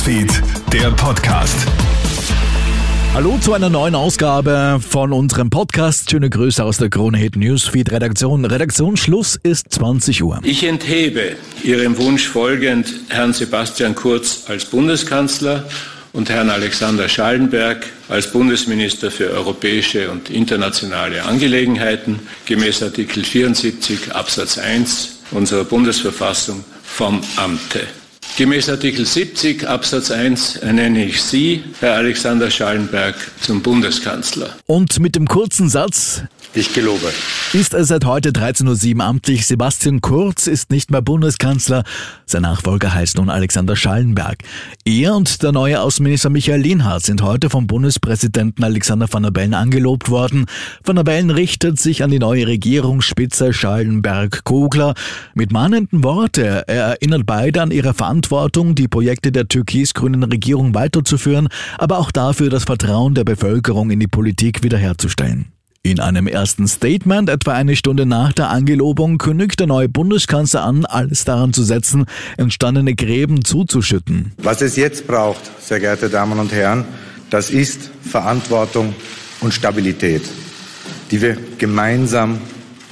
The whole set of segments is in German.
Newsfeed, der Podcast. Hallo zu einer neuen Ausgabe von unserem Podcast. Schöne Grüße aus der Krone Hit Newsfeed Redaktion. Redaktionsschluss ist 20 Uhr. Ich enthebe Ihrem Wunsch folgend Herrn Sebastian Kurz als Bundeskanzler und Herrn Alexander Schallenberg als Bundesminister für europäische und internationale Angelegenheiten gemäß Artikel 74 Absatz 1 unserer Bundesverfassung vom Amte. Gemäß Artikel 70 Absatz 1 ernenne ich Sie, Herr Alexander Schallenberg, zum Bundeskanzler. Und mit dem kurzen Satz, ich gelobe. Ist er seit heute 13.07 Uhr amtlich. Sebastian Kurz ist nicht mehr Bundeskanzler. Sein Nachfolger heißt nun Alexander Schallenberg. Er und der neue Außenminister Michael Lienhardt sind heute vom Bundespräsidenten Alexander van der Bellen angelobt worden. Van der Bellen richtet sich an die neue Regierungsspitze Schallenberg-Kogler mit mahnenden Worte. Er erinnert beide an ihre Verantwortung, die Projekte der türkis-grünen Regierung weiterzuführen, aber auch dafür, das Vertrauen der Bevölkerung in die Politik wiederherzustellen. In einem ersten Statement, etwa eine Stunde nach der Angelobung, kündigt der neue Bundeskanzler an, alles daran zu setzen, entstandene Gräben zuzuschütten. Was es jetzt braucht, sehr geehrte Damen und Herren, das ist Verantwortung und Stabilität, die wir gemeinsam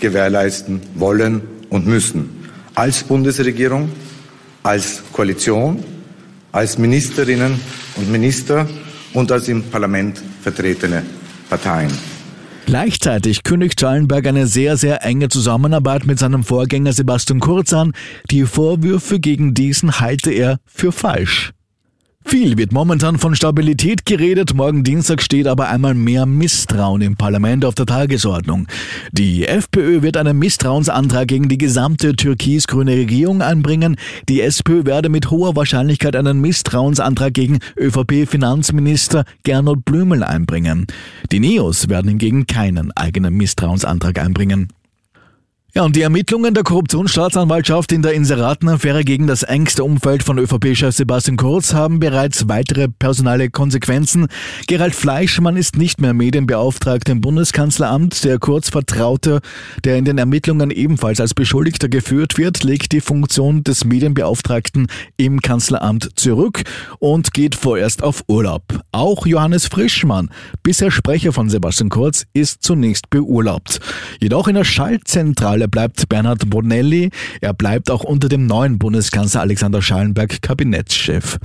gewährleisten wollen und müssen. Als Bundesregierung, als Koalition, als Ministerinnen und Minister und als im Parlament vertretene Parteien. Gleichzeitig kündigt Schallenberg eine sehr, sehr enge Zusammenarbeit mit seinem Vorgänger Sebastian Kurz an. Die Vorwürfe gegen diesen halte er für falsch. Viel wird momentan von Stabilität geredet, morgen Dienstag steht aber einmal mehr Misstrauen im Parlament auf der Tagesordnung. Die FPÖ wird einen Misstrauensantrag gegen die gesamte türkis-grüne Regierung einbringen. Die SPÖ werde mit hoher Wahrscheinlichkeit einen Misstrauensantrag gegen ÖVP-Finanzminister Gernot Blümel einbringen. Die Neos werden hingegen keinen eigenen Misstrauensantrag einbringen. Ja, und die Ermittlungen der Korruptionsstaatsanwaltschaft in der Inseratenaffäre gegen das engste Umfeld von ÖVP-Chef Sebastian Kurz haben bereits weitere personale Konsequenzen. Gerald Fleischmann ist nicht mehr Medienbeauftragter im Bundeskanzleramt. Der Kurz Vertraute, der in den Ermittlungen ebenfalls als Beschuldigter geführt wird, legt die Funktion des Medienbeauftragten im Kanzleramt zurück und geht vorerst auf Urlaub. Auch Johannes Frischmann, bisher Sprecher von Sebastian Kurz, ist zunächst beurlaubt. Jedoch in der Schaltzentrale Rolle bleibt Bernhard Bonelli. Er bleibt auch unter dem neuen Bundeskanzler Alexander Schallenberg Kabinettschef.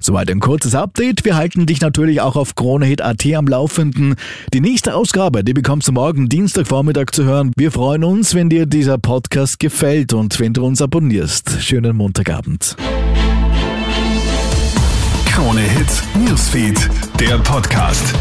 Soweit ein kurzes Update. Wir halten dich natürlich auch auf KroneHit.at am Laufenden. Die nächste Ausgabe, die bekommst du morgen Dienstagvormittag zu hören. Wir freuen uns, wenn dir dieser Podcast gefällt und wenn du uns abonnierst. Schönen Montagabend. KroneHit Newsfeed, der Podcast.